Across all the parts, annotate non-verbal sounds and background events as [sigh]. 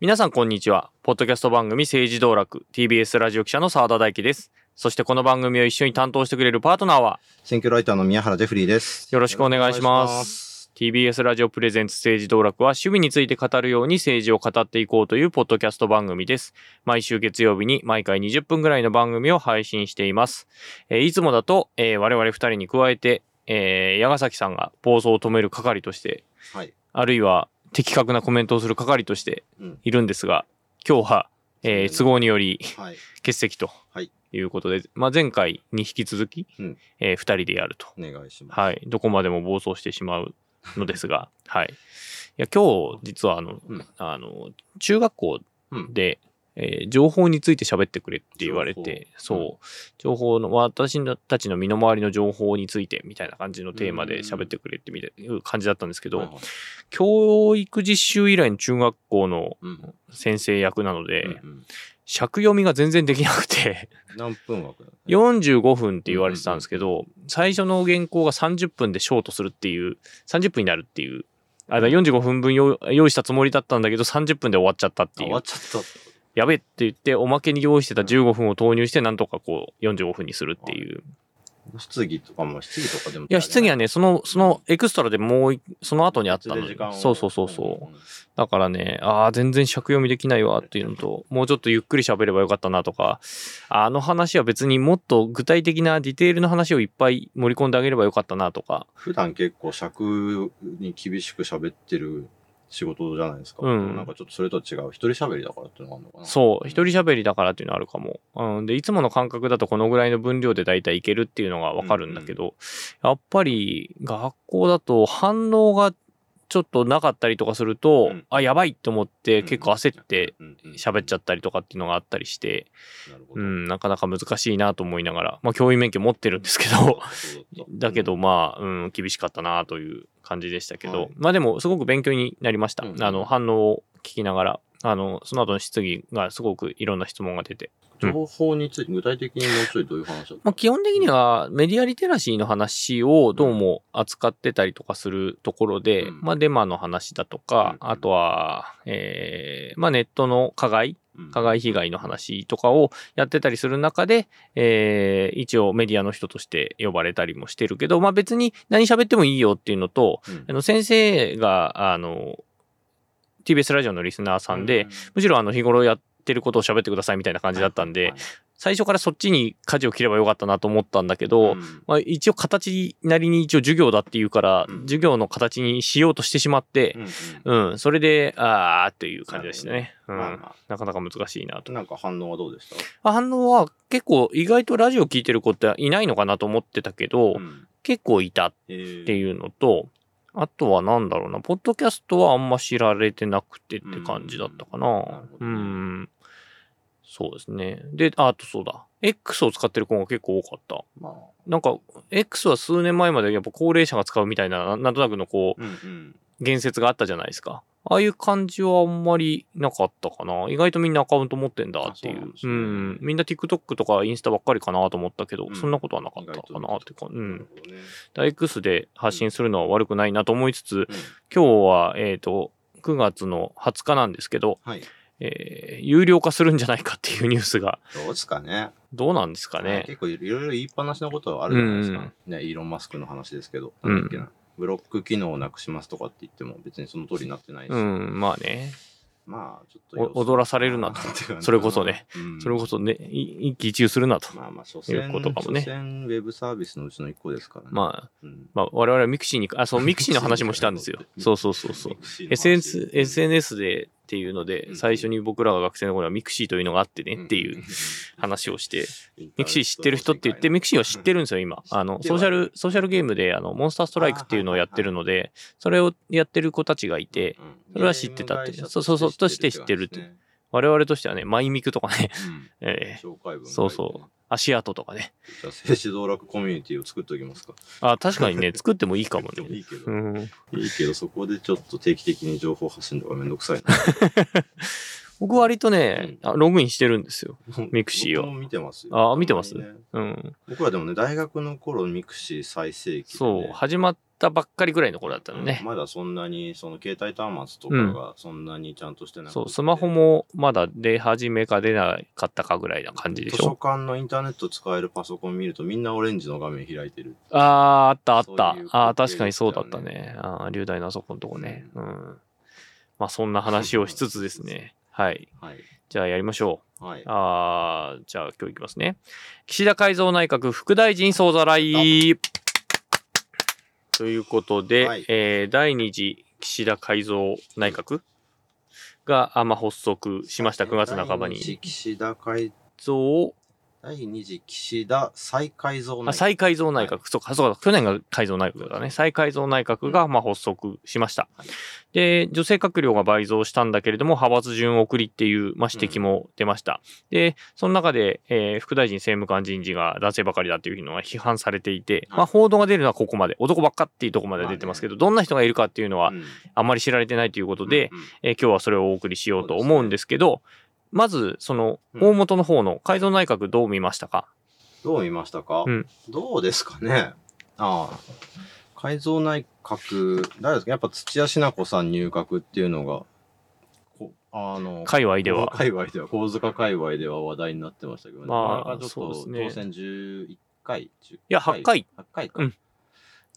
皆さんこんにちは。ポッドキャスト番組政治道楽 TBS ラジオ記者の澤田大樹です。そしてこの番組を一緒に担当してくれるパートナーは選挙ライターの宮原ジェフリーです。よろしくお願いします。TBS ラジオプレゼンツ政治道楽は趣味について語るように政治を語っていこうというポッドキャスト番組です。毎週月曜日に毎回20分ぐらいの番組を配信しています。えーいつもだと、えー我々二人に加えて、えー矢ヶ崎さんが暴走を止める係として、はい。あるいは的確なコメントをする係としてうん。いるんですが、今日は、えー都合によりはい。欠席とはいいうことで、まあ、前回に引き続き、うんえー二人でやると。お願いします。はい。どこまでも暴走してしまうのですが、[laughs] はい。いや、今日、実は、あの、うんあの、中学校うん。で、えー情報について喋ってくれって言われて、そう、情報の、私たちの身の回りの情報についてみたいな感じのテーマで喋ってくれってみたいな感じだったんですけど、教育実習以来の中学校のうん。先生役なので、うんうん尺読みが全然できなくて、何分枠だ？ね45分って言われてたんですけど、最初の原稿が30分でショートするっていう、30分になるっていう、あ、だから45分分用用意したつもりだったんだけど、30分で終わっちゃったっていう。あ終わっ。ちゃった。やべえって言って、おまけに用意してた15分を投入して、なんとかこう、45分にするっていう。と質疑とかも、質疑とかでも。いや、質疑はね、その、そのエクストラでもうい、その後にあったのそうそうそうそう。だからね、ああ、全然尺読みできないわっていうのと、もうちょっとゆっくり喋ればよかったなとか、あの話は別にもっと具体的なディテールの話をいっぱい盛り込んであげればよかったなとか、普段結構尺に厳しく喋ってる仕事じゃないですか。うんなんかちょっとそれとは違う。一人喋りだからっていうのがあるのかな。そう、一人喋りだからっていうのあるかも。うん、で、いつもの感覚だとこのぐらいの分量で大体いけるっていうのがわかるんだけど、やっぱり学校だと反応がちょっとなかったりとかすると、うん。あ、やばいって思って結構焦って喋っちゃっったりとかっていうのがあったりして。うん、なかなか難しいなと思いながら、まあ教員免許持ってるんですけど、[laughs] だけど、まあ、うん、厳しかったなという感じでしたけど、はい。まあでもすごく勉強になりました。うん。あの、反応を聞きながら、あの、その後の質疑がすごくいろんな質問が出て。情報について、具体的にもうちょいどういう話だまあ基本的にはメディアリテラシーの話をどうも扱ってたりとかするところで、うん。まあデマの話だとか、うん。あとは、えー、まあネットの加害うん。加害被害の話とかをやってたりする中で、えー一応メディアの人として呼ばれたりもしてるけど、まあ別に何喋ってもいいよっていうのと、うん。あの先生が、あの、TBS ラジオのリスナーさんで、、むしろあの日頃やってることを喋ってくださいみたいな感じだったんで、最初からそっちに舵を切ればよかったなと思ったんだけど、うん。まあ一応形なりに一応授業だっていうから、うん。授業の形にしようとしてしまってう、んうん。うん、それで、あーっていう感じでしたね。うん。まあまなかなか難しいなと。なんか反応はどうでした？反応は結構意外とラジオ聞いてる子っていないのかなと思ってたけど、うん。結構いたっっていうのと、あとはなんだろうな、ポッドキャストはあんま知られてなくてって感じだったかな。うんうん。そうですね。で、ああとそうだ。X を使ってる子が結構多かった。まあ、なんか、X は数年前までやっぱ高齢者が使うみたいな、ななんとなくのこう、うんうん。言説があったじゃないですか。ああいう感じはあんまりなかったかな。意外とみんなアカウント持ってんだっていう。うねうん。みんな TikTok とかインスタばっかりかなと思ったけど、うんそんなことはなかったかなっていうか、う。なんね X で発信するのは悪くないなと思いつつ、うん今日は、えっ、と、9月の20日なんですけど、はい。えー有料化するんじゃないかっていうニュースが、どうですかね。どうなんですかね。結構いろいろ言いっぱなしのことはあるじゃないですか。ね、イーロン・マスクの話ですけど。うんなんだっけな。ブロック機能をなくしますとかって言っても別にその通りになってないし。うん、まあね。まあ、ちょっと。お踊らされるなと [laughs] それこそね。うんそれこそね、い一喜一憂するなと。まあまあ、所詮、いうことかもね所詮ウェブサービスのうちの一個ですからね。まあ、うん、まあ、我々はミクシーに、あ、そう、ミクシーの話もしたんですよ。[laughs] そうそうそうそう。SNS、SNS でっていうのでう、ん。最初に僕らが学生の頃はミクシーというのがあってねっていう話をして、ミクシー知ってる人って言って、ミクシーは知ってるんですよ、今。あの、ソーシャル、ソーシャルゲームで、あの、モンスターストライクっていうのをやってるので、それをやってる子たちがいて、それは知ってたって。そうそうそうとして知ってるって我々としてはね、マイミクとかね、ええ紹介文そうそう足跡とかね。じゃあ、政治道楽コミュニティを作っておきますか。あ、確かにね、作ってもいいかもね。いいけど、うん。いいけど、そこでちょっと定期的に情報発信とかめんどくさいな。[laughs] 僕割とね、あログインしてるんですよ。ミクシーを僕も見てますよ。あ見てますねうん。僕らでもね、大学の頃ミクシー最盛期でね、そう、始まったばっかりぐらいの頃だったのね。まだそんなに、その携帯端末とかがそんなにちゃんとしてなくて、そう、スマホもまだ出始めか出なかったかぐらいな感じで図書しょ。館のインターネット使えるパソコン見るとみんなオレンジの画面開いてる。ああ、あったあった。そういうああ、確かにそうだったでね。ああ、流大のあそこのとこね。うん。まあ、そんな話をしつつ [laughs] ですね。はい。はい。じゃあやりましょう。はい。あーじゃあ今日いきますね。岸田改造内閣副大臣総ざらい。ということで、はいえー第2次岸田改造内閣が、あまあ、発足しました。9月半ばに。岸田改、増第二次岸田再改造あ再改造内閣、はい。そうか、そうか、去年が改造内閣だね。再改造内閣が、まあ、発足しました。はいで、女性閣僚が倍増したんだけれども、派閥順送りっていう、まあ、指摘も出ました。で、その中で、えー副大臣政務官人事が男性ばかりだっていうのが批判されていて、はい。まあ、報道が出るのはここまで、男ばっかっていうところまで出てますけど、どんな人がいるかっていうのはうん。あんまり知られてないということで、うんうん。えー今日はそれをお送りしようと思うんですけど、まず、その、うん大元の方の改造内閣どう見ましたか、どう見ましたか、うんどうですかね？ああ。改造内閣、誰ですか？やっぱ土屋品子さん入閣っていうのが、こあの、界隈では。界隈では、神塚界隈では話題になってましたけどね。まあなかなかちょっとそうですね当選11回、10いや8回。8回か。うん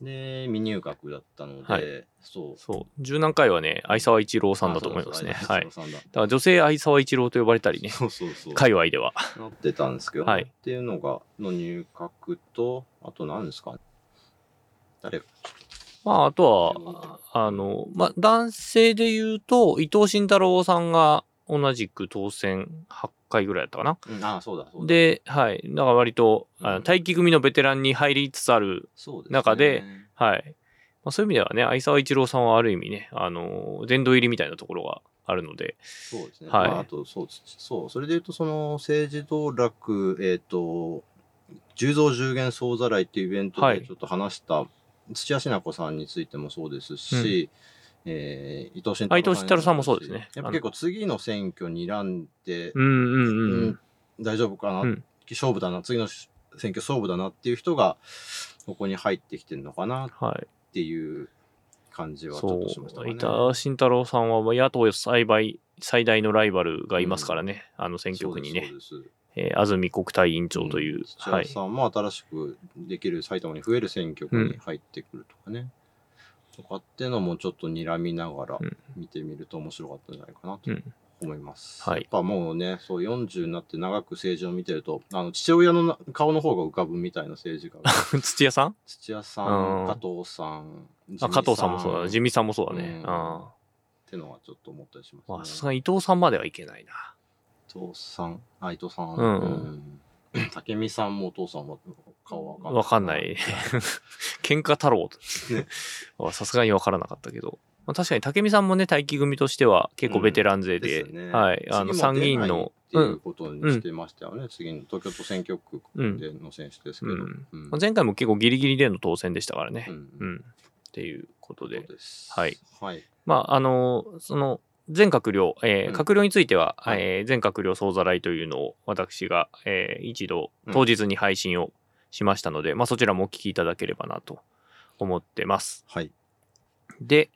で、未入閣だったので、はいそう。そう。十何回はね、相沢一郎さんだと思いますね。はい。だだから女性相沢一郎と呼ばれたりね、そうそうそう。界隈では。なってたんですけど、ねはいっていうのが、の入閣と、あと何ですか誰？がまあ、あとは、あの、まあ、男性で言うと、伊藤慎太郎さんが同じく当選8回ぐらいだったかな。うん、ああ、そうだ、そうだ。、で、はい。だから割と、あうんの待機組のベテランに入りつつある、そうです、ね、中で、はい。まあ、そういう意味ではね、相沢一郎さんはある意味ね、あの、殿堂入りみたいなところがあるので、そうですね。はいまあ、あと、そう、そう、それで言うと、その、政治道楽、えっ、と、十増十元総ざらいっていうイベントはいでちょっと話した、土屋品子さんについてもそうですし、えー伊藤慎太郎さんもそうですねやっぱ結構次の選挙にらんで、うんうんうん。うん大丈夫かな、うん勝負だな、次の選挙勝負だなっていう人が、ここに入ってきてるのかなっはい。ていう感じはちょそっとしましたう。ね。伊田慎太郎さんは野党最大最大のライバルがいますからね、あの選挙区にね。えー安住国対委員長という、土はい。屋さんも新しくできる埼玉に増える選挙区に入ってくるとかね。とかってのもちょっと睨みながらうん見てみると面白かったんじゃないかなとうん思います。はいやっぱもうね、そう40になって長く政治を見てると、あの父親のな顔の方が浮かぶみたいな政治家が。[laughs] 土屋さん？土屋さうんん、加藤さん、あ加藤さんもそうだね。地っ味さんもそうだね。うんあてのはちょっと思ったりします、あ。ね。まあ、さすがに伊藤さんまではいけないな。伊藤さん、あ、伊藤さん。うんうん [clears throat] 武美さんもお父さんも顔わかんない。わかんない。[laughs] 喧嘩太郎 [laughs] ねはさすがにわからなかったけど。まあ、確かに武見さんもね、待機組としては結構ベテラン勢で、ですよねはい。あの、参議院の、っていうことにしてましたよね。次の東京都選挙区での選手ですけど。うん前回も結構ギリギリでの当選でしたからね。ううんん。っていうことではい。はい。まあ、あの、その、全閣僚、えーうん閣僚については、はいえー全閣僚総ざらいというのを私が、えー一度うん当日に配信をしましたので、まあそちらもお聞きいただければなと思ってます。はい。で、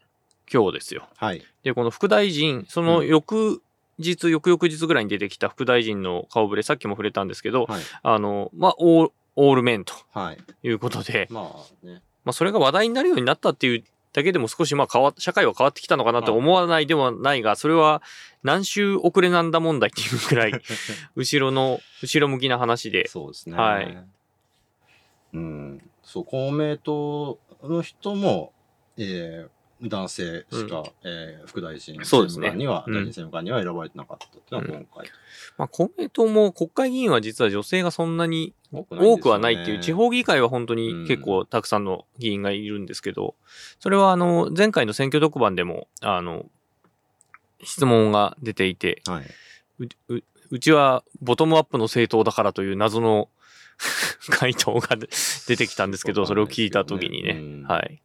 今日ですよ。はい。で、この副大臣、そのうん翌日、翌々日ぐらいに出てきた副大臣の顔ぶれ、さっきも触れたんですけど、はい。あの、まあ、オールメンとはい。いうことで、まあね。まあ、それが話題になるようになったっていうだけでも少しまあ変わ社会は変わってきたのかなと思わないでもないが、それは何週遅れなんだ問題っていうくらい、[laughs] 後ろの、後ろ向きな話で、そうですね。はい。うん。そう、公明党の人も、えー男性しか、えー副大臣そうですね政務官には、うん大臣政務官には選ばれてなかったっていうのは今回。まあ、公明党も国会議員は実は女性がそんなに多くはないっていう、地方議会は本当に結構たくさんの議員がいるんですけど、それはあの、前回の選挙特番でも、あの、質問が出ていて、はい。うちはボトムアップの政党だからという謎の [laughs] 回答が出てきたんですけど、それを聞いたときにね、うんはい。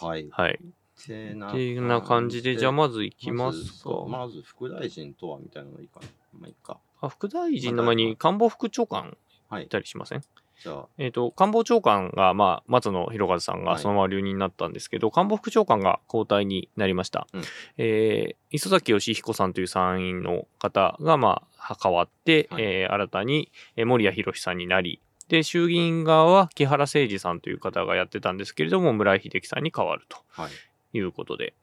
はい。はい。ってな感じで、じゃあまず行きますか。まず副大臣とはみたいなのがいいかな。まあいいか。あ副大臣の前に官房副長官はいい。たりしません？じゃあ、えっ、と、官房長官が、まあ、松野博一さんはいがそのまま留任になったんですけど、官房副長官が交代になりました。うんえー磯崎義彦さんという参院の方が、まあ、変わって、はいえー新たに、えー森谷博さんになり、で、衆議院側は木原誠二さんという方がやってたんですけれども、村井秀樹さんに変わるとはい。いうことで。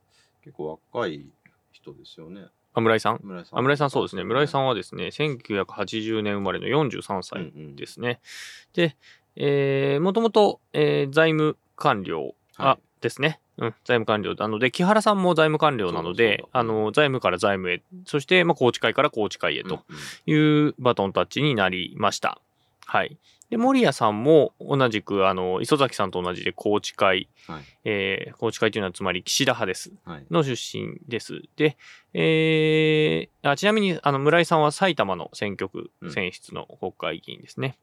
結構若い人ですよね。あ、村井さん？村井さん。あ村井さんそうですね。村井さんんはですね、1980年生まれの43歳うんですね。で、えー、もともと、えー財務官僚、あはいですね。うん、財務官僚なので、木原さんも財務官僚なのであの、財務から財務へ、そして、まあ、宏池会から宏池会へとうんいうバトンタッチになりました。はい。で、森谷さんも同じく、あの、磯崎さんと同じで宏池会、はい。えー、宏池会というのはつまり岸田派です。はい。の出身です。で、えーあちなみにあの村井さんは埼玉の選挙区うん選出の国会議員ですね。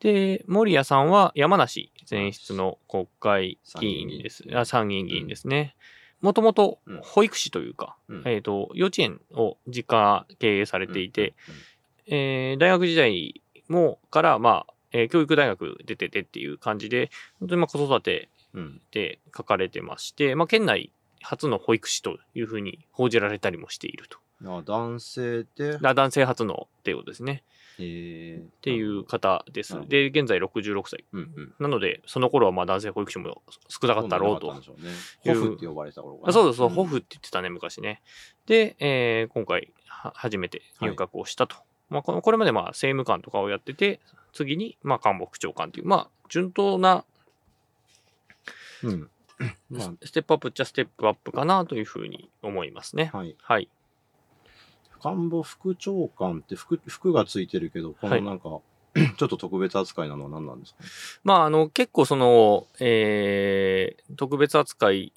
で、森谷さんは山梨選出の国会議員です。参議院議員あ参議院議員ですね。もともとうん保育士というか、うんえっ、と、幼稚園を実家経営されていて、えー大学時代もから、まあ、えー教育大学出ててっていう感じで、本当にまあ子育てうん、うん。で書かれてまして、まあ、県内初の保育士というふうに報じられたりもしていると。あ男性で、だ男性初のっていうことですね。えー、っっていう方ですで、現在66歳。うんうん。なので、その頃はまあ男性保育士も少なかったろうと。そううね。ホフって呼ばれてた頃かな。あそうそう、んホフって言ってたね、昔ね。で、えー今回は初めて入閣をしたと。まあこの、これまでまあ政務官とかをやってて、次にまあ官房副長官という、まあ順当なうん。[clears throat] まステップアップっちゃステップアップかなというふうに思いますね。あ、はい。はい。官房副長官って服、服がついてるけど、こはいのなんか、[clears throat] ちょっと特別扱いなのは何なんですか？ねまあ、あの、結構その、えー特別扱い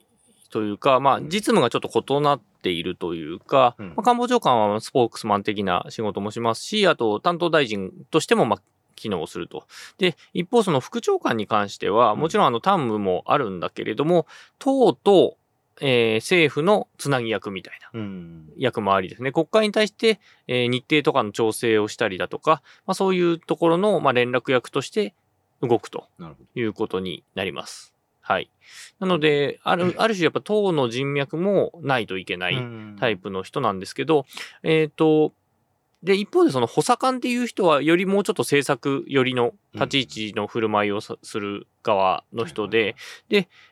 というか、まあ、うん実務がちょっと異なっているというか、うんまあ、官房長官はスポークスマン的な仕事もしますし、あと、担当大臣としても、まあ、機能すると。で、一方、その副長官に関しては、うんもちろん、あの、担務もあるんだけれども、党と、えー政府のつなぎ役みたいなうん。役回りですね。国会に対して、えー日程とかの調整をしたりだとか、まあ、そういうところの、まあ、連絡役として動くと。いうことになります。はい。なので、ある、ある種やっぱ党の人脈もないといけないタイプの人なんですけど、えっ、と、で、一方でその補佐官っていう人はよりもうちょっと政策寄りの立ち位置の振る舞いをさする側の人で、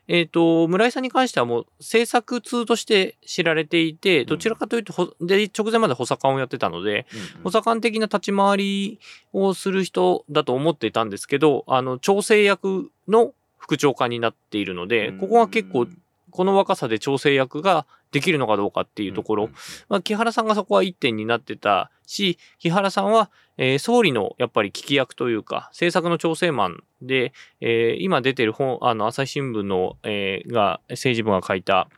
えっ、と、村井さんに関してはもう政策通として知られていて、どちらかというと、ほで、直前まで補佐官をやってたので、うん、補佐官的な立ち回りをする人だと思っていたんですけど、あの、調整役の副長官になっているので、ここが結構、この若さで調整役ができるのかどうかっていうところ、まあ、木原さんがそこは一点になってたし、木原さんは、えー総理のやっぱり聞き役というか、政策の調整マンで、えー今出てる本、あの、朝日新聞の、えーが、政治部が書いた、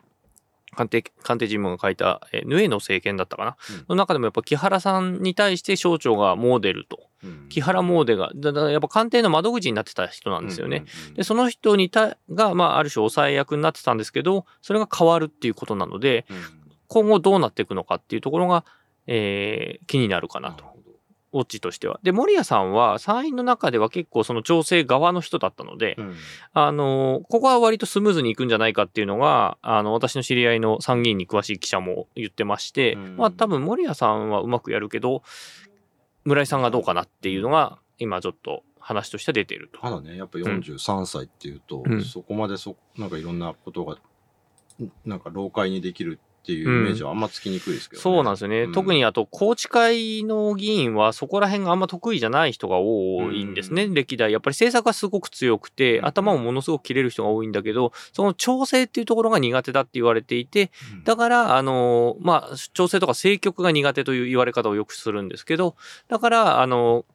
官邸、官邸新聞が書いた、えーヌエの政権だったかな、うんの中でもやっぱ木原さんに対して省庁がモデルと、木原モーデが、だだやっぱ官邸の窓口になってた人なんですよね。。で、その人にた、が、まあ、ある種抑え役になってたんですけど、それが変わるっていうことなので、うん今後どうなっていくのかっていうところが、えー気になるかなと。オッチとしては。で、森谷さんは参院の中では結構その調整側の人だったので、うん。あのーここは割とスムーズにいくんじゃないかっていうのが、あの、私の知り合いの参議院に詳しい記者も言ってまして、うん。まあ多分森谷さんはうまくやるけど、村井さんがどうかなっていうのが、今ちょっと話として出ていると。ただね、やっぱ43歳っていうと、うん。そこまでそ、なんかいろんなことが、んなんか老解にできるっていうイメージはあんまつきにくいですけど、ね。そうなんですよね。うん。特にあと、宏池会の議員はそこら辺があんま得意じゃない人が多いんですね、うん。歴代。やっぱり政策がすごく強くて、うん。頭もものすごく切れる人が多いんだけど、その調整っていうところが苦手だって言われていて、うん。だから、あの、まあ、調整とか政局が苦手という言われ方をよくするんですけど、だから、あの、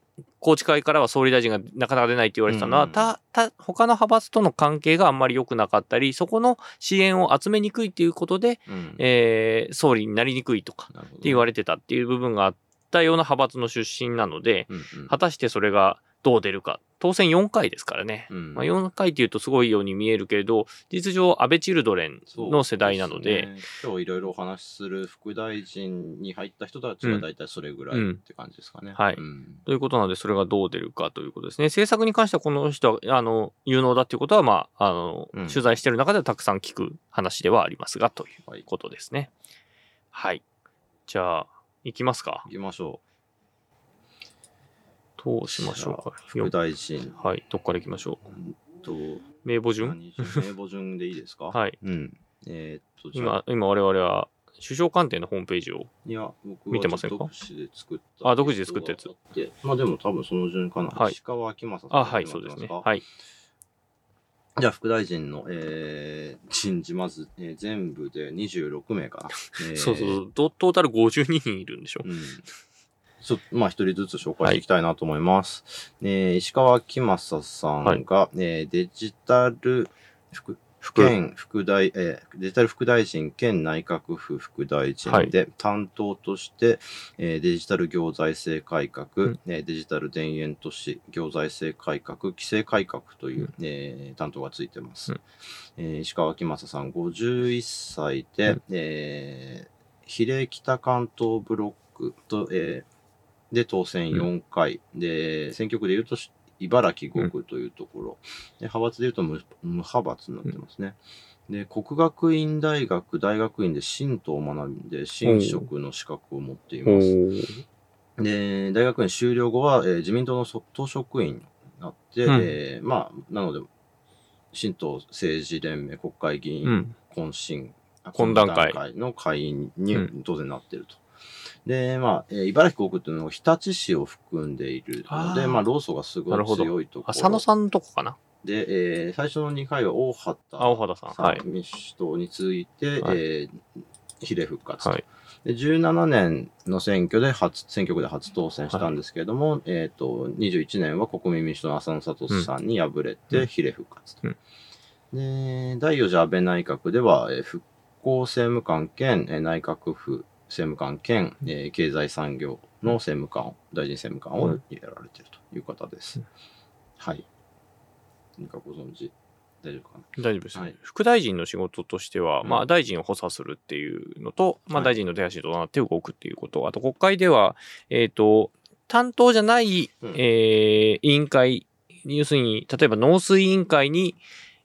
宏池会からは総理大臣がなかなか出ないって言われてたのは、うんた、た、他の派閥との関係があんまり良くなかったり、そこの支援を集めにくいっていうことで、うん。えー総理になりにくいとか、って言われてたっていう部分があったような派閥の出身なので、うんうん。果たしてそれがどう出るか当選4回ですからね。うんまあ、4回っていうとすごいように見えるけれど、事実上、安倍チルドレンの世代なので、そうすね今日いろいろお話しする副大臣に入った人たちは大体それぐらいって感じですかね。はいうんということなので、それがどう出るかということですね。政策に関してはこの人は、あの、有能だっていうことは、まあ、あの、うん取材してる中ではたくさん聞く話ではありますが、というはい。ことですね。はい。じゃあ、行きますか行。きましょどうしましょうか。う。副大臣。はい。どっから行きましょう？んと、う。名簿順？名簿順でいいですか？はい。うん。えーっと、今、今我々は首相官邸のホームページを。いや、僕見てませんか？独自で作った。あ独自で作ったやつで、まあでも多分その順かな。はい石川明正さん。あ、はい、そうですね。はい。じゃあ、副大臣の、えー、人事、まず、えー全部で26名かな。[laughs] えーそうそうトトータル52人いるんでしょ？うん。ちょっと、まあ、一人ずつ紹介していきたいなと思います。えー石川明正さんが、えーデジタル副、兼副。大、えーデジタル副大臣兼内閣府副大臣で、担当として、えーデジタル行財政改革、うん。えーデジタル田園都市行財政改革、規制改革という、うん。えー担当がついてます。うん。えー石川明正さん51歳で、うん。えー比例北関東ブロックと、えーで当選4回、で選挙区でいうとし茨城5区というところ、で派閥でいうと無無派閥になってますね。で国学院大学大学院で神道を学んで神職の資格を持っていおます。ーで大学院修了後は、えー自民党のそ党職員になって、うんえーまあなので神道政治連盟国会議員、うん。懇親、あ懇談会の会員にうん当然なってると。で、まあ、えー茨城国っていうのは日立市を含んでいるので、あーまあ、労組がすごない強いところ。浅野さんのとこかな？で、えー最初の2回は大畑あ大畑さんはい民主党について、はいえー比例復活と、はい。で。17年の選挙で初、選挙区で初当選したんですけれども、えっ、と、21年は国民民主党の浅野聡さんに敗れうてん比例復活と。うんで、第4次安倍内閣では、えー復興政務官兼、えー内閣府政務官兼、えー経済産業の政務官を、大臣政務官をうん。やられているという方です。うん。はい。何かご存知大丈夫かな？大丈夫ですね、はい。副大臣の仕事としては、うん。まあ、大臣を補佐するっていうのと、まあ、はい大臣の手足となって動くっていうこと、あと国会では、えっ、と、担当じゃない、うん。えー委員会、要するに、例えば農水委員会に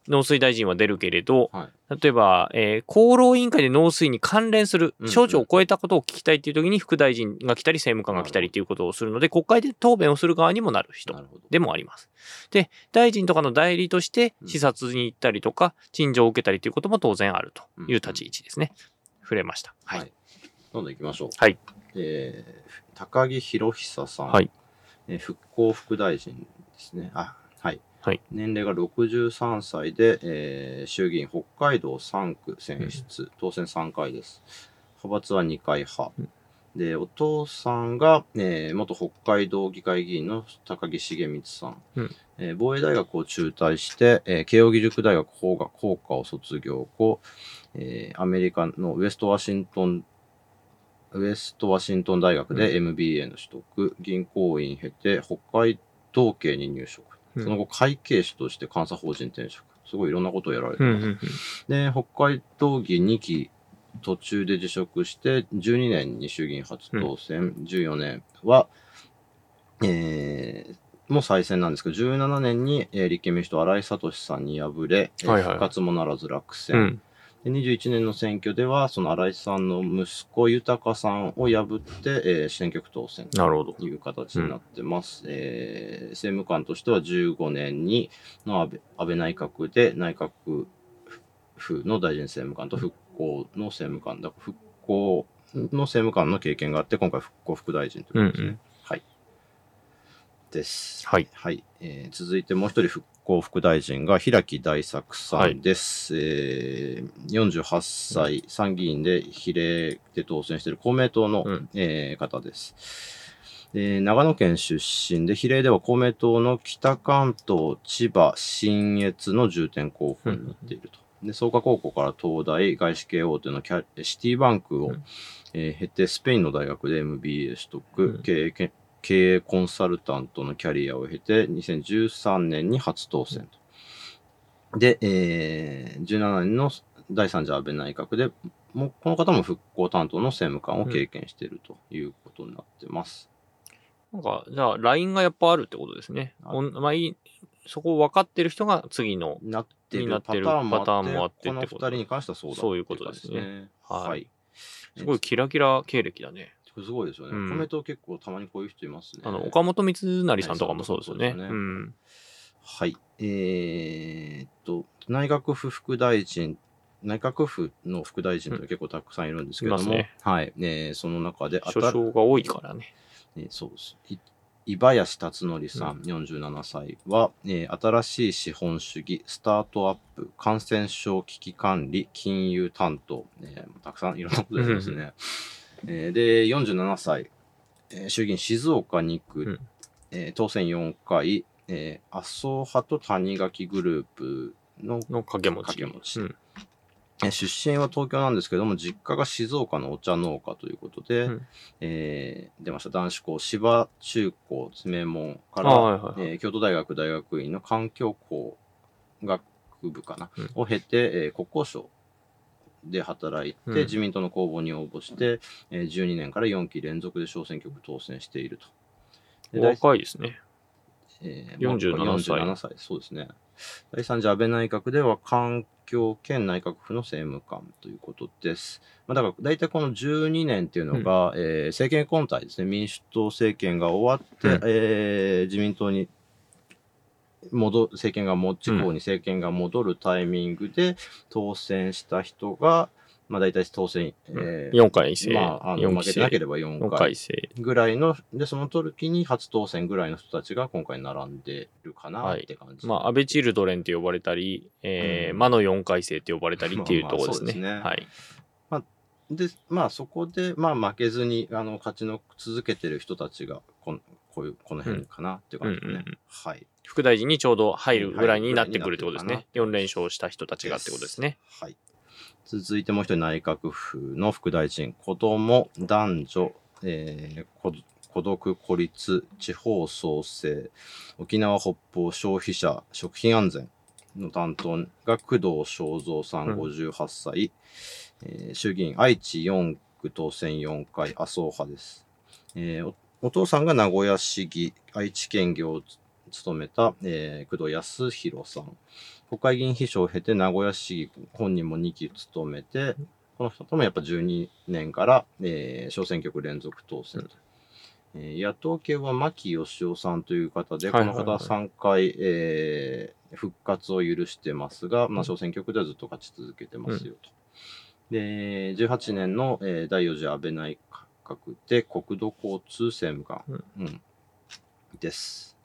農水大臣は出るけれど、はい。例えば、えー厚労委員会で農水に関連するうん省庁を超えたことを聞きたいっていう時に副大臣が来たり政務官が来たりっていうことをするので、国会で答弁をする側にもなる人。でもあります。で、大臣とかの代理として視察に行ったりとか、陳情を受けたりということも当然あるという立ち位置ですね。触れました。は。はいい。どんどん行きましょう。はい。えー、高木博久さん。はい。えー復興副大臣ですね。あ、はい。はい。年齢が63歳で、えー衆議院北海道3区選出、当選3回です。派閥は2回派。うんで、お父さんが、えー元北海道議会議員の高木重光さん。うんえー防衛大学を中退して、えー慶應義塾大学法学工科を卒業後、えーアメリカのウェストワシントンウェストワシントン大学で MBA の取得、銀行員経て北海道警に入職。うんその後、会計士として監査法人転職。すごいいろんなことをやられてます。うんうんうんで、北海道議2期途中で辞職して、12年に衆議院初当選、14年は、えーもう再選なんですけど、17年に、えー立憲民主党新井聡さんに敗れ、えーはいはい復活もならず落選。うんで21年の選挙では、その新井さんの息子豊さんを破って、えー選挙区当選なるほどと。いう形になってます。えー政務官としては15年にの安倍安倍内閣で内閣府の大臣政務官と復興の政務官だ、復興の政務官の経験があって、今回復興副大臣ということですね。うんうんはい。です。はい。はい、えー続いてもう一人復興副大臣が平木大作さんです。えー48歳、参議院で比例で当選している公明党の、うんえー方です。で長野県出身で、比例では公明党の北関東、千葉、信越の重点候補になっていると。で、創価高校から東大、外資系大手のキャシティバンクを、うんえー経て、スペインの大学で MBA 取得、うん経営け経営コンサルタントのキャリアを経て、2013年に初当選と。で、えー、17年の第3次安倍内閣で、もうこの方も復興担当の政務官を経験しているということになってます。なんか、じゃあ、ラインがやっぱあるってことですね。あおんまあいい、そこを分かってる人が次の、なってるになってるパターンもあって、この二ってこと人に関してはそうだそういうことですね。はい。すごいキラキラ経歴だね。すごいですよね。うんコメント結構たまにこういう人いますね。あの、岡本光成さんとかもそうですよね。ねうん。はい。えーっと、内閣府副大臣、内閣府の副大臣って結構たくさんいるんですけども、いますねはい。えーその中で、所掌が多いからね。えーそうです。い伊林達則さん、47歳は、えー新しい資本主義、スタートアップ、感染症危機管理、金融担当、えーたくさんいろんなことやってますね。[laughs] えーで、47歳、えー衆議院静岡2区、うん。えー当選4回、えー麻生派と谷垣グループのの掛け持ち。掛け持ち。うん。えー出身は東京なんですけども、実家が静岡のお茶農家ということで、うん。えー出ました。男子校、芝中高詰門から、あはいはいはい。えー京都大学大学院の環境工学部かな、うん。を経て、えー国交省で働いて、うん自民党の公募に応募して、えー12年から4期連続で小選挙区当選していると。若いですね。え47歳47歳、そうですね。第3次安倍内閣では環境兼内閣府の政務官ということです。まあ、だから大体この12年っていうのが、えー政権交代ですね。民主党政権が終わって、うんえー自民党に戻政権がも地方に政権が戻るタイミングで当選した人が、まあ大体当選、えー4回生。まあ、あの4負け。てなければ4 4回。ぐらいの、で、その時に初当選ぐらいの人たちが今回並んでるかなはいって感じ。まあ、安倍チルドレンって呼ばれたり、えーうん魔の4回生って呼ばれたりっていうところですね。まあまあすねはい。で、まあそこで、まあ負けずに、あの、勝ちの続けてる人たちが、この、こういう、この辺かなっていう感じですね。うんうんうんはい。副大臣にちょうど入るぐらいになってくるってことですね。入るぐらい4連勝した人たちがってことですね。はい。続いてもう一人内閣府の副大臣、子供、男女、えー、孤孤独、孤立、地方創生、沖縄北方消費者、食品安全の担当が工藤正三さんうん58歳、えー衆議院愛知4区当選4回、麻生派です。えーおお父さんが名古屋市議、愛知県議を務めた、えー工藤康弘さん。国会議員秘書を経て名古屋市議本人も2期務めて、この人ともやっぱ12年から、えー小選挙区連続当選と。えー野党系は牧義夫さんという方で、この方は3回、えー復活を許してますが、まあ、小選挙区ではずっと勝ち続けてますよと。で、18年の、えー第4次安倍内閣で国土交通政務官、うんです。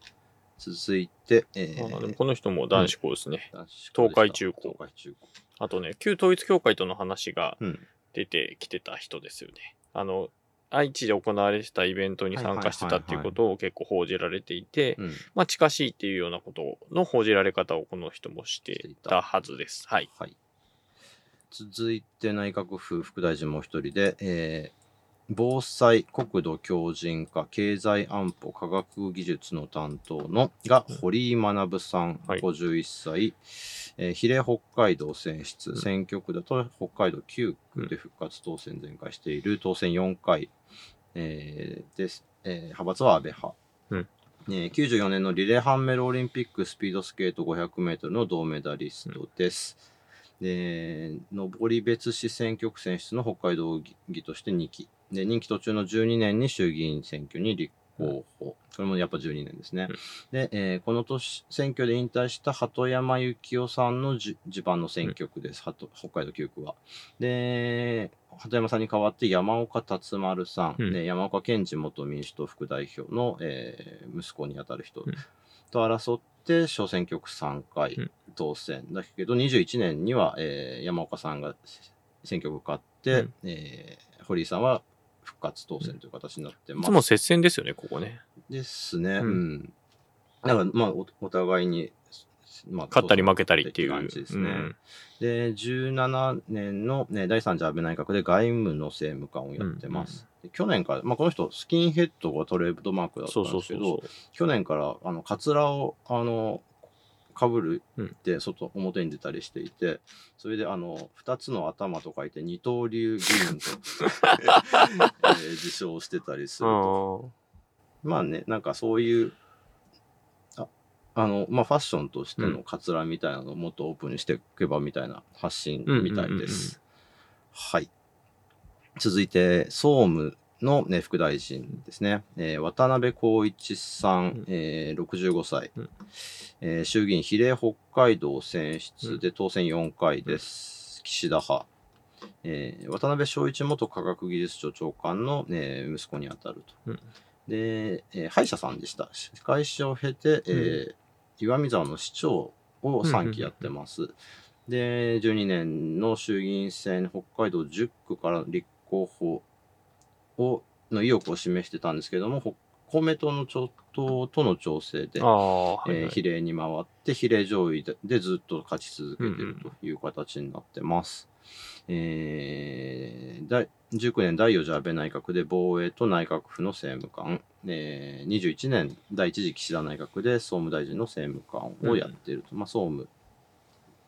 続いて、えーあーでもこの人も男子校ですね。男子校でした東海中高東海中高。あとね、旧統一教会との話がうん。出てきてた人ですよね。あの、愛知で行われてたイベントに参加してたっていうことを結構報じられていて、うん。まあ近しいっていうようなことの報じられ方をこの人もしてたはずです。はい。はい。続いて内閣府副大臣もう一人で、えー防災、国土強靭化、経済安保、科学技術の担当のが堀井学さん、はい。51歳、えー比例北海道選出、ん。選挙区だと北海道9区で復活当選全開している、当選4回、えーです、えー派閥は安倍派。うん。えー94年のリレハンメルオリンピックスピードスケート500メートルの銅メダリストです。で、登別市選挙区選出の北海道議として2期。で、任期途中の12年に衆議院選挙に立候補。これもやっぱ12年ですね。うんで、えーこの年、選挙で引退した鳩山幸夫さんのじ地盤の選挙区です。鳩北海道9区は。で、鳩山さんに代わって山岡達丸さん、うんで山岡健二元民主党副代表の、えー息子にあたる人うんと争って小選挙区3回うん当選。だけど21年には、えー山岡さんが選挙区勝って、うんえー堀井さんは復活当選という形になってます。いつも接戦ですよね、ここね。ですね。ううんん。だから、まあお、お互いに、まあ、勝ったり負けたりっていう。感じですね。うんで、17年の、ね、第3次安倍内閣で外務の政務官をやってます。去年から、まあ、この人、スキンヘッドがトレードマークだったそうんですけど。去年から、あの、カツラを、あの、かぶるうんって、外、表に出たりしていて、それで、あの、二つの頭と書いて、二刀流議員と、[laughs] えー自称してたりすると。まあね、なんかそういう、ああの、まあファッションとしてのカツラみたいなのをもっとオープンにしていけばみたいな発信みたいです。はい。続いて、総務の、ね、副大臣ですね。えー渡辺光一さん、うんえー65歳、うんえー衆議院比例北海道選出で当選4回です。岸田派。えー渡辺正一元科学技術庁長官の、えー息子にあたると。うんで、えー歯医者さんでした。歯科医師を経て、えー岩見沢の市長を3期やってます。で、12年の衆議院選、北海道10区から立候補をの意欲を示してたんですけども、ほ公明党の調党との調整で、ああ、はい、はいえー比例に回って、比例上位ででずっと勝ち続けているという形になってます。えー第19年第4次安倍内閣で防衛と内閣府の政務官、えー21年第1次岸田内閣で総務大臣の政務官をやっていると。まあ、総務、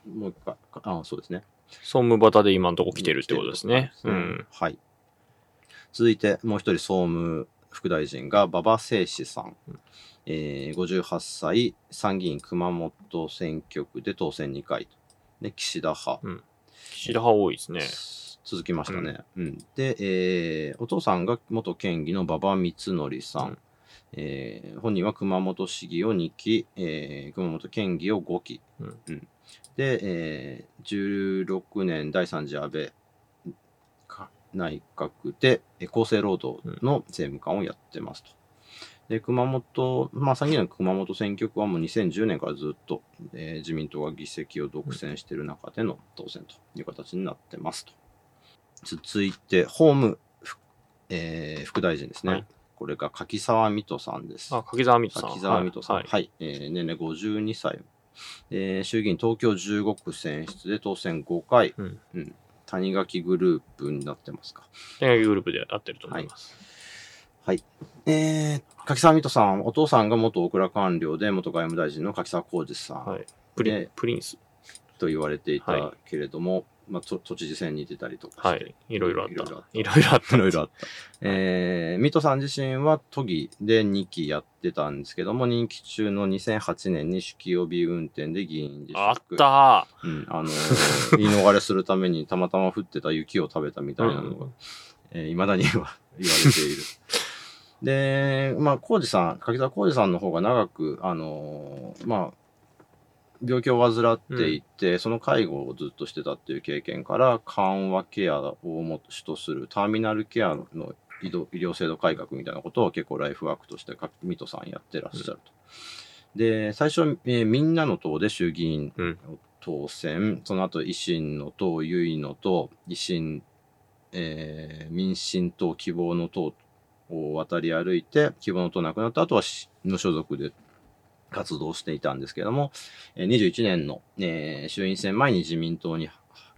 もう一回、あ、そうですね。総務バタで今のとこ来てるってことですね。ううんん。はい。続いて、もう一人総務副大臣が馬場誠司さん。うんえー58歳、参議院熊本選挙区で当選2回と。で、岸田派。岸田派多いですね。続きましたね。うんで、えーお父さんが元県議の馬場光則さん。うんえー本人は熊本市議を2期、えー熊本県議を5期。うんで、えー16年第3次安倍か内閣でえー厚生労働の政務官をやってますと。で、熊本、まあ、参議院の熊本選挙区はもう2010年からずっと、えー自民党が議席を独占している中での当選という形になってますと。続いて、法務副,、えー副大臣ですね。はいこれが柿沢水戸さんです。あ、柿沢水戸さん。柿沢水戸さん。ははいい。えー年齢52歳。えー衆議院東京15区選出で当選5回。うんうん谷垣グループになってますか？恋愛グループで合ってると思います。はい。えー、柿沢水戸さん、お父さんが元大蔵官僚で元外務大臣の柿沢浩二さん。はい。プリ,、でプリンス。と言われていはたけれども、まあ、と都知事選に出たりとかして、はい。いろいろあっいろいろあったた。いろいろあった。いろいろあった。えー、水戸さん自身は都議で2期やってたんですけども、任期中の2008年に酒気帯び運転で議員辞職。あったうん、あのー [laughs] 言い逃れするためにたまたま降ってた雪を食べたみたいなのが、うんえー未だには [laughs] 言われている。で、まあ、浩二さん、柿沢浩二さんの方が長く、あのーまあ、病気を患っていて、その介護をずっとしてたっていう経験から、緩和ケアを主とするターミナルケアの医療医療制度改革みたいなことを結構ライフワークとしてか水戸さんやってらっしゃると。で、最初、えーみんなの党で衆議院うん。当選、その後維新の党、結いの党、維新、えー民進党、希望の党を渡り歩いて、希望の党なくなった後はし無所属で活動していたんですけども、えー21年の、えー衆院選前に自民党に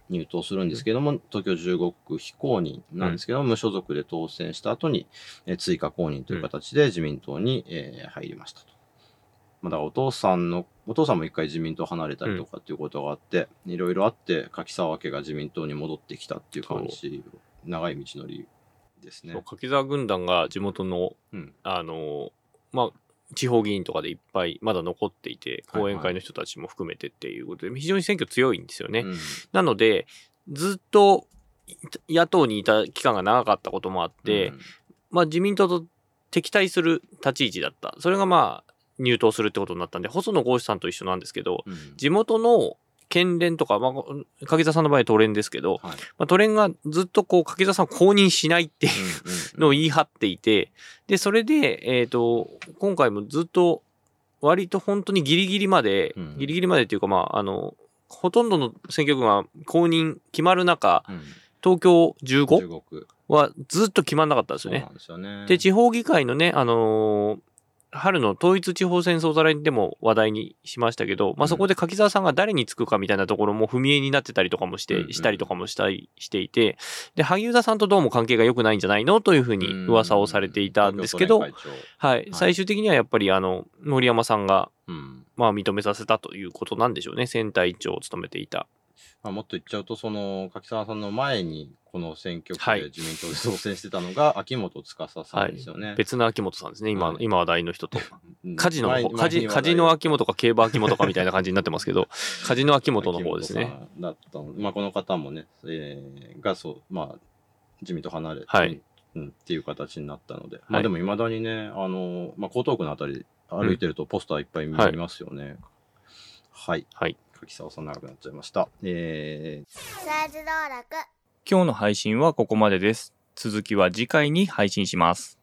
入党するんですけども、東京15区非公認なんですけども、無所属で当選した後に、えー追加公認という形で自民党に、えー入りましたと。まあ、だからお父さんの、お父さんも一回自民党離れたりとかっていうことがあって、いろいろあって、柿沢家が自民党に戻ってきたっていう感じ、長い道のりですね。柿沢軍団が地元の、うん。あの、まあ、地方議員とかでいっぱいまだ残っていて、はい後援会の人たちも含めてっていうことで、非常に選挙強いんですよね。うんなので、ずっと野党にいた期間が長かったこともあって、まあ自民党と敵対する立ち位置だった。それがまあ入党するってことになったんで、細野豪志さんと一緒なんですけど、うん地元の県連とか、まあ、柿沢さんの場合都連ですけど、はいまあ、都連がずっとこう柿沢さんを公認しないっていうのを言い張っていて、で、それで、えっ、と、今回もずっと割と本当にギリギリまで、うんギリギリまでっていうかまあ、あの、ほとんどの選挙区が公認決まる中、うん東京 15? 中国。はずっと決まんなかったんですよねでね。で、地方議会のね、あのー春の統一地方選総ざらいでも話題にしましたけど、まあ、そこで柿沢さんが誰につくかみたいなところも踏み絵になってたりとかもして、うんうん。したりとかもしたりしていて、で、萩生田さんとどうも関係が良くないんじゃないのというふうに噂をされていたんですけど、はい、最終的にはやっぱりあの、森山さんが、まあ認めさせたということなんでしょうね。選対長を務めていた。まあ、もっと言っちゃうと、その、柿沢さんの前に、この選挙区はいで自民党で当選してたのが、[laughs] 秋元司さんですよね。別の秋元さんですね。今、はい今話題の人と。うんカジノカジ、カジノ秋元か競馬秋元かみたいな感じになってますけど、[laughs] カジノ秋元の方ですね。だったのまあ、この方もね、えーが、そう、まあ、自民党離れて、はいうん、っていう形になったので、まあでも未だにね、あの、まあ、江東区のあたり歩いてるとポスターいっぱい見はいますよね。はい。はい。柿沢さん長くなっちゃいました。えー、今日の配信はここまでです。続きは次回に配信します。